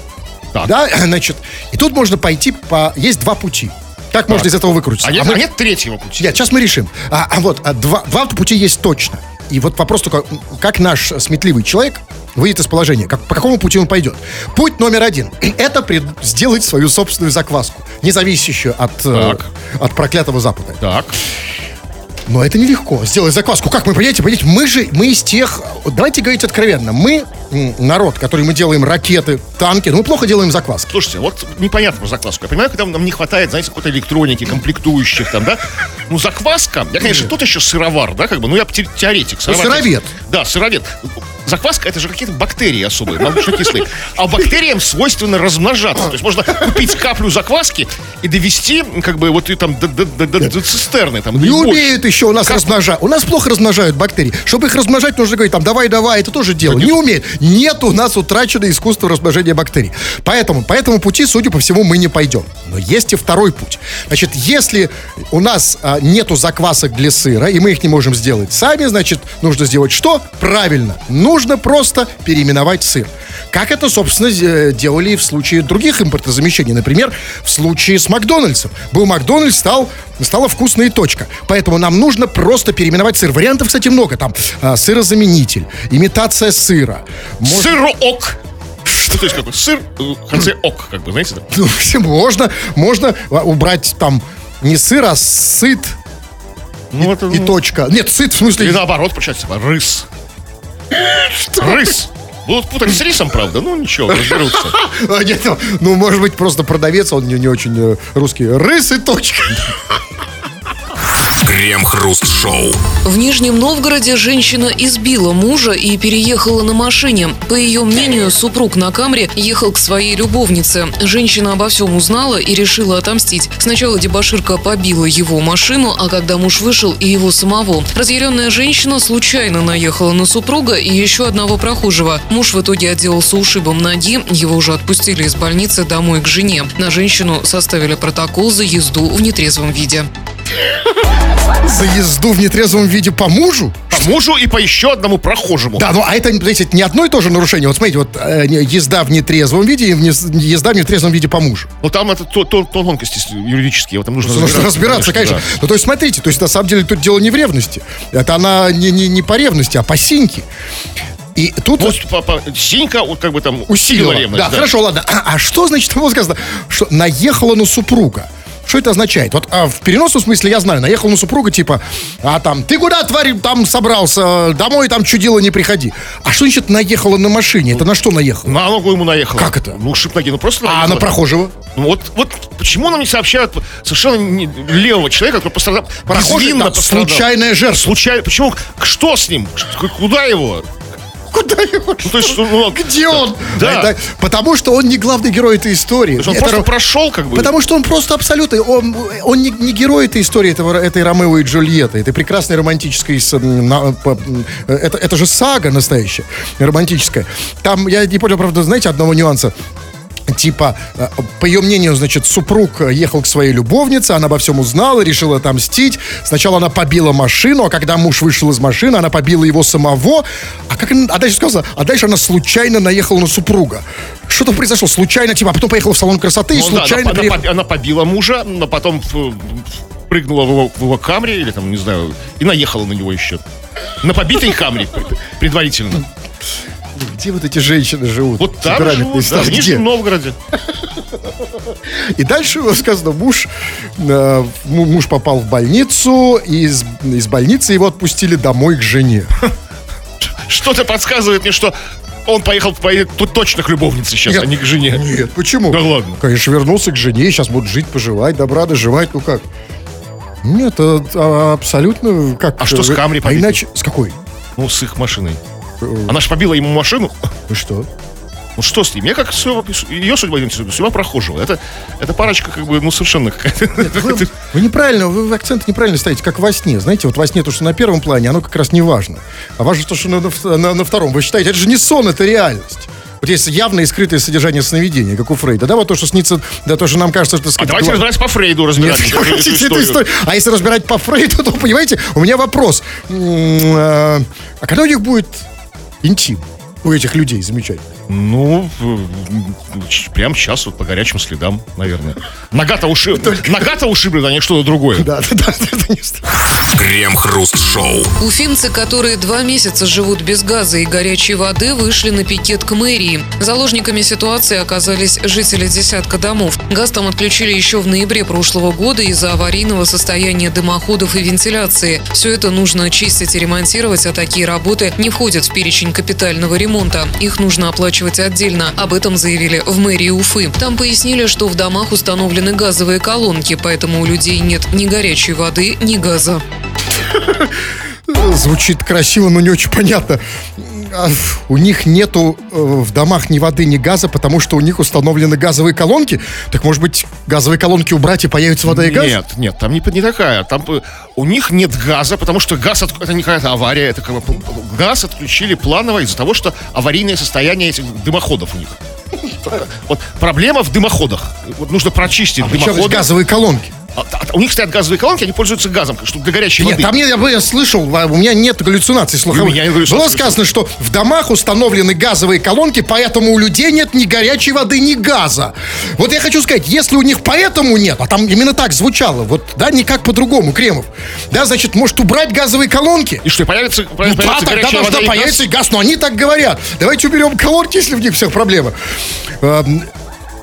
Speaker 2: Так.
Speaker 3: Да, значит, и тут можно пойти по... Есть два пути. Как можно из этого выкрутиться?
Speaker 2: А нет,
Speaker 3: мы-
Speaker 2: а нет третьего пути.
Speaker 3: Нет, сейчас мы решим. А, а вот, а два, два пути есть точно. И вот вопрос только, как наш сметливый человек выйдет из положения, как, по какому пути он пойдет. Путь номер один – это пред- сделать свою собственную закваску, не зависящую от, э,
Speaker 2: Так.
Speaker 3: от проклятого Запада.
Speaker 2: Так.
Speaker 3: Но это нелегко. Сделать закваску. Как мы, понимаете, понимаете, мы же, мы из тех, давайте говорить откровенно, мы народ, который мы делаем ракеты, танки, но мы плохо делаем закваски.
Speaker 2: Слушайте, вот непонятно про закваску. Я понимаю, когда нам не хватает, знаете, какой-то электроники, комплектующих там, да? Ну, закваска, я, конечно, тот еще сыровар, да, как бы, ну, я те- теоретик.
Speaker 3: сыровед.
Speaker 2: Да, сыровед. Закваска это же какие-то бактерии особые, молочно-кислые. А бактериям свойственно размножаться. То есть можно купить каплю закваски и довести, как бы, вот и там до, до- до- до- цистерны. Там,
Speaker 3: Не умеют еще у нас размножать. У нас плохо размножают бактерии. Чтобы их размножать, нужно говорить, там, давай, давай, это тоже дело. Не умеют. Нет у нас утрачено искусство размножения бактерий. Поэтому, по этому пути, судя по всему, мы не пойдем. Но есть и второй путь. Значит, если у нас а, нету заквасок для сыра, и мы их не можем сделать сами, значит, нужно сделать что? Правильно. Нужно просто переименовать сыр. Как это, собственно, э, делали и в случае других импортозамещений. Например, в случае с Макдональдсом. Был Макдональдс, стал, стала вкусная точка. Поэтому нам нужно просто переименовать сыр. Вариантов, кстати, много. Там а, сырозаменитель, имитация сыра. Может,
Speaker 2: Сыроок. Ну, то есть какой сыр, э, в конце ок, как бы, знаете, да?
Speaker 3: ну, можно, можно а, убрать там не сыр, а сыт
Speaker 2: Ну, это,
Speaker 3: и
Speaker 2: ну,
Speaker 3: точка. Нет, сыт в смысле...
Speaker 2: Или наоборот, прочитать, типа, рыс. Рыс. Будут путать с рисом, правда? Ну, ничего, разберутся.
Speaker 3: А, нет, ну, ну, может быть, просто продавец, он не, не очень э, русский. Рыс и точка.
Speaker 1: Крем-хруст-шоу.
Speaker 4: В Нижнем Новгороде женщина избила мужа и переехала на машине. По ее мнению, супруг на камре ехал к своей любовнице. Женщина обо всем узнала и решила отомстить. Сначала дебоширка побила его машину, а когда муж вышел, и его самого. Разъяренная женщина случайно наехала на супруга и еще одного прохожего. Муж в итоге отделался ушибом ноги, его уже отпустили из больницы домой к жене. На женщину составили протокол за езду в нетрезвом виде.
Speaker 3: За езду в нетрезвом виде по мужу?
Speaker 2: По мужу и по еще одному прохожему.
Speaker 3: Да, ну а это, знаете, не одно и то же нарушение. Вот смотрите, вот э, езда в нетрезвом виде и в не- езда в нетрезвом виде по мужу.
Speaker 2: Ну, там это то- то- тонкости юридические, в этом нужно
Speaker 3: Нужно разбираться, конечно.
Speaker 2: да.
Speaker 3: Ну, то есть, смотрите, то есть, на самом деле, тут дело не в ревности. Это она не, не, не по ревности, а по синьке. И тут
Speaker 2: Вот по- по- синька, вот как бы там
Speaker 3: усилила.
Speaker 2: усилила ревность.
Speaker 3: да, хорошо, ладно. А, а что значит, там вот сказано, что наехала на супруга? Что это означает? Вот а, в переносном смысле я знаю, наехал на супруга, типа, а там, ты куда, тварь, там собрался, домой там чудило, не приходи. А что значит наехала на машине? Это на что наехала?
Speaker 2: На ногу ему наехала.
Speaker 3: Как это?
Speaker 2: Ну, шип ноги, ну просто
Speaker 3: А
Speaker 2: наехала.
Speaker 3: на прохожего?
Speaker 2: Ну, вот, вот почему нам не сообщают совершенно не- левого человека, который пострадал,
Speaker 3: Прохожий, да,
Speaker 2: пострадал?
Speaker 3: случайная жертва.
Speaker 2: Случайно. Почему? Что с ним? Куда его?
Speaker 3: Куда его?
Speaker 2: Ну, то есть, ну,
Speaker 3: Где он?
Speaker 2: Да.
Speaker 3: Это- потому что он не главный герой этой истории.
Speaker 2: Он
Speaker 3: Это
Speaker 2: просто
Speaker 3: ро-
Speaker 2: прошел, как бы.
Speaker 3: Потому что он просто абсолютно, он, он не, не герой этой истории, этого, этой Ромео и Джульетты, этой прекрасной романтической, это, это же сага настоящая, романтическая. Там, я не понял, правда, знаете, одного нюанса. Типа, э, по ее мнению, значит, супруг ехал к своей любовнице, она обо всем узнала, решила отомстить. Сначала она побила машину, а когда муж вышел из машины, она побила его самого. А как она, а дальше сказала, а дальше она случайно наехала на супруга. Что-то произошло случайно, типа, а потом поехала в салон красоты и
Speaker 2: Ну, да,
Speaker 3: случайно
Speaker 2: она,
Speaker 3: приехала.
Speaker 2: поб- она побила мужа, но потом прыгнула в его, в его камре, или там, не знаю, и наехала на него еще. На побитой камре пред- предварительно.
Speaker 3: Где вот эти женщины живут?
Speaker 2: Вот там живут, да, в? Нижнем Новгороде.
Speaker 3: И дальше сказано, муж, э, му- муж попал в больницу, и из, из больницы его отпустили домой к жене.
Speaker 2: Что-то подсказывает мне, что он поехал поедет тут точно к любовнице сейчас,
Speaker 3: Нет.
Speaker 2: а не к жене.
Speaker 3: Нет, почему?
Speaker 2: Да ладно.
Speaker 3: Конечно, вернулся к жене, сейчас будут жить, поживать, добра доживать, ну как? Нет, а, абсолютно как...
Speaker 2: А что с камрей
Speaker 3: А иначе... С какой?
Speaker 2: Ну, с их машиной. Она же побила ему машину.
Speaker 3: Ну что?
Speaker 2: Ну что с ним? Я как судьба- ее судьба интересует, судьба прохожего. Это, это парочка как бы, ну, совершенно какая-то.
Speaker 3: Вы, вы неправильно, вы акцент неправильно ставите, как во сне. Знаете, вот во сне то, что на первом плане, оно как раз не важно. А важно то, что на, на- на- втором. Вы считаете, это же не сон, это реальность. Вот есть явное и скрытое содержание сновидения, как у Фрейда. Да, вот то, что снится, да, то, что нам кажется, что...
Speaker 2: А давайте разбираться по Фрейду, разбирать
Speaker 3: Нет,
Speaker 2: эту историю.
Speaker 3: А если разбирать по Фрейду, то, понимаете, у меня вопрос. Э, А когда у них будет intimo. У этих людей замечательных.
Speaker 2: Ну, прямо сейчас вот по горячим следам, наверное. Нога-то ушиб... Нога-то ушиблена, а не что-то другое.
Speaker 3: Да, да, да, это не страшно.
Speaker 1: Крем-хруст-шоу.
Speaker 4: Уфимцы, которые два месяца живут без газа и горячей воды, вышли на пикет к мэрии. Заложниками ситуации оказались жители десятка домов. Газ там отключили еще в ноябре прошлого года из-за аварийного состояния дымоходов и вентиляции. Все это нужно чистить и ремонтировать, а такие работы не входят в перечень капитального ремонта. Их нужно оплачивать отдельно. Об этом заявили в мэрии Уфы. Там пояснили, что в домах установлены газовые колонки, поэтому у людей нет ни горячей воды, ни газа.
Speaker 3: Звучит красиво, но не очень понятно. А, У них нету э, в домах ни воды, ни газа, потому что у них установлены газовые колонки. Так может быть, газовые колонки убрать и появится вода и газ?
Speaker 2: Нет, нет, там не, не такая. Там у них нет газа, потому что газ от- это не какая-то авария, это как бы газ отключили планово из-за того, что аварийное состояние этих дымоходов у них. Вот проблема в дымоходах. Вот нужно прочистить
Speaker 3: здесь
Speaker 2: дымоходы.
Speaker 3: газовые колонки.
Speaker 2: А- а- у них стоят газовые колонки, они пользуются газом, чтобы для горячей
Speaker 3: Нет,
Speaker 2: воды.
Speaker 3: там нет, я, бы- я слышал, а, у меня нет галлюцинаций слуховых.
Speaker 2: Меня
Speaker 3: Было сказано, что в домах установлены газовые колонки, поэтому у людей нет ни горячей воды, ни газа. Вот я хочу сказать, если у них поэтому нет, а там именно так звучало, вот, да, никак по-другому, Кремов, да, значит, может убрать газовые колонки?
Speaker 2: И что, появится,
Speaker 3: Ну
Speaker 2: появится
Speaker 3: да, тогда должна появиться и газ, но они так говорят. Давайте уберем колонки, если в них всех проблема.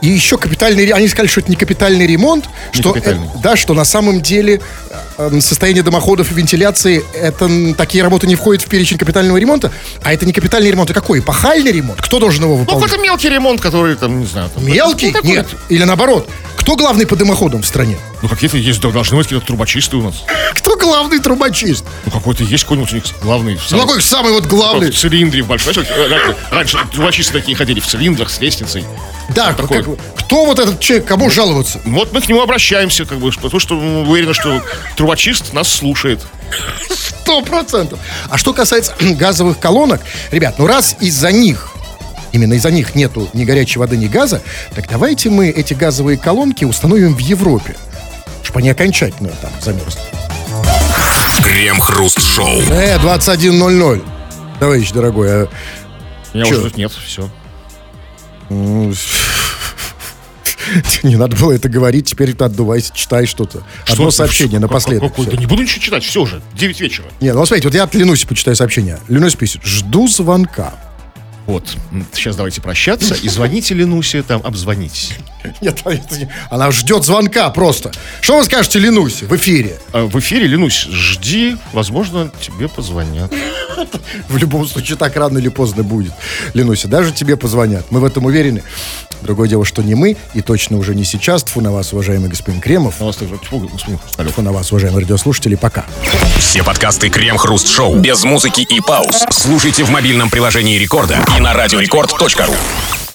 Speaker 3: И еще капитальный, они сказали, что это не капитальный ремонт,
Speaker 2: Не
Speaker 3: что,
Speaker 2: капитальный.
Speaker 3: э, да, что на самом деле э, состояние дымоходов и вентиляции, это такие работы не входят в перечень капитального ремонта, а это не капитальный ремонт, а какой? Эпохальный ремонт? Кто должен его
Speaker 2: Ну,
Speaker 3: выполнять?
Speaker 2: какой-то мелкий ремонт, который там, не знаю. Там,
Speaker 3: Мелкий?
Speaker 2: ну,
Speaker 3: Нет. Или наоборот. Кто главный по дымоходам в стране?
Speaker 2: Ну, какие-то есть, да, должны быть какие-то трубочисты у нас.
Speaker 3: Кто главный трубочист?
Speaker 2: Ну, какой-то есть какой-нибудь у них главный.
Speaker 3: Ну, какой самый вот главный?
Speaker 2: В цилиндре в вот, э, Раньше трубочисты такие ходили в цилиндрах с лестницей.
Speaker 3: Да, как- кто вот этот человек, кому жаловаться?
Speaker 2: Вот мы к нему обращаемся, как бы, потому что уверены, что трубочист нас слушает.
Speaker 3: Сто процентов. А что касается газовых колонок, ребят, ну раз из-за них Именно из-за них нету ни горячей воды, ни газа. Так давайте мы эти газовые колонки установим в Европе. Чтобы они окончательно там замерзли.
Speaker 1: Крем-хруст-шоу.
Speaker 3: Э, 21.00. Товарищ дорогой, а,
Speaker 2: Меня
Speaker 3: Чё?
Speaker 2: уже тут нет, все.
Speaker 3: не надо было это говорить, теперь отдувайся, читай что-то. Одно сообщение напоследок.
Speaker 2: Да не буду ничего читать, все уже, 9 вечера.
Speaker 3: Не, ну смотрите, вот я от Ленуси почитаю сообщение. Ленусь пишет, жду звонка.
Speaker 2: Вот, сейчас давайте прощаться и звоните Ленусе, там, обзвонитесь.
Speaker 3: Нет, она ждет звонка просто. Что вы скажете Ленусе в эфире?
Speaker 2: А В эфире, Ленусь, жди, возможно, тебе позвонят.
Speaker 3: В любом случае, так рано или поздно будет. Ленуся, даже тебе позвонят. Мы в этом уверены. Другое дело, что не мы, и точно уже не сейчас. Тьфу на вас, уважаемый господин Кремов.
Speaker 2: На вас тоже, тьфу, господин Хрусталев.
Speaker 3: Тьфу на вас, уважаемые радиослушатели. Пока.
Speaker 1: Все подкасты Крем-хруст-шоу без музыки и пауз. Слушайте в мобильном приложении Рекорда и на радиорекорд.ру.